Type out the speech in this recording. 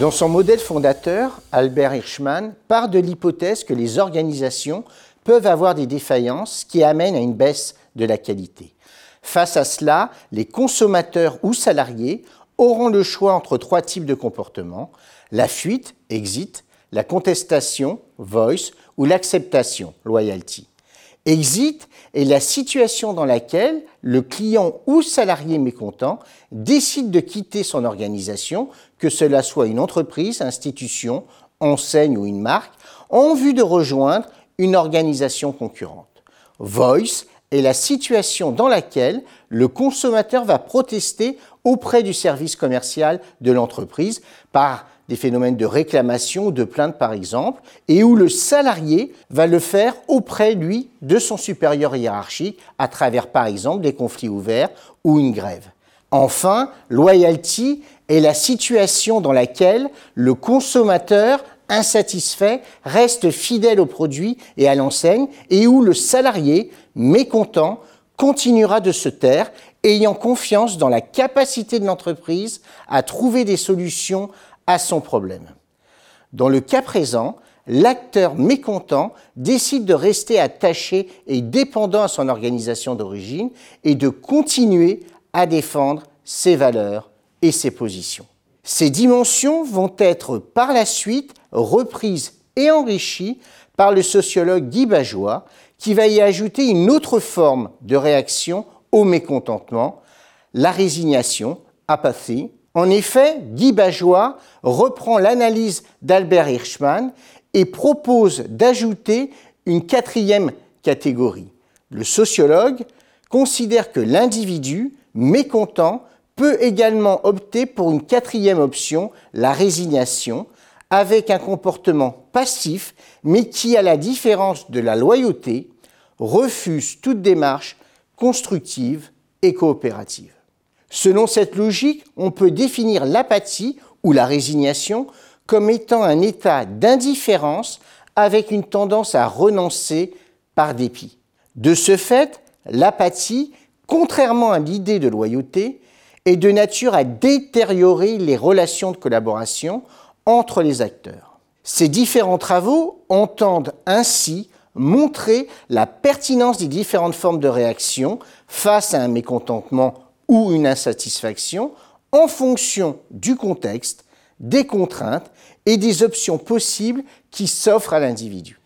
Dans son modèle fondateur, Albert Hirschman part de l'hypothèse que les organisations peuvent avoir des défaillances qui amènent à une baisse de la qualité. Face à cela, les consommateurs ou salariés auront le choix entre trois types de comportements, la fuite, exit, la contestation, voice, ou l'acceptation, loyalty. Exit est la situation dans laquelle le client ou salarié mécontent décide de quitter son organisation, que cela soit une entreprise, institution, enseigne ou une marque, en vue de rejoindre une organisation concurrente. Voice est la situation dans laquelle le consommateur va protester auprès du service commercial de l'entreprise par des phénomènes de réclamation ou de plainte par exemple, et où le salarié va le faire auprès, lui, de son supérieur hiérarchique à travers par exemple des conflits ouverts ou une grève. Enfin, loyalty est la situation dans laquelle le consommateur insatisfait reste fidèle au produit et à l'enseigne et où le salarié, mécontent, continuera de se taire, ayant confiance dans la capacité de l'entreprise à trouver des solutions à son problème. Dans le cas présent, l'acteur mécontent décide de rester attaché et dépendant à son organisation d'origine et de continuer à défendre ses valeurs et ses positions. Ces dimensions vont être par la suite reprises et enrichies par le sociologue Guy Bajois, qui va y ajouter une autre forme de réaction au mécontentement, la résignation, apathy, en effet, Guy Bajois reprend l'analyse d'Albert Hirschman et propose d'ajouter une quatrième catégorie. Le sociologue considère que l'individu mécontent peut également opter pour une quatrième option, la résignation, avec un comportement passif, mais qui, à la différence de la loyauté, refuse toute démarche constructive et coopérative. Selon cette logique, on peut définir l'apathie ou la résignation comme étant un état d'indifférence avec une tendance à renoncer par dépit. De ce fait, l'apathie, contrairement à l'idée de loyauté, est de nature à détériorer les relations de collaboration entre les acteurs. Ces différents travaux entendent ainsi montrer la pertinence des différentes formes de réaction face à un mécontentement ou une insatisfaction en fonction du contexte, des contraintes et des options possibles qui s'offrent à l'individu.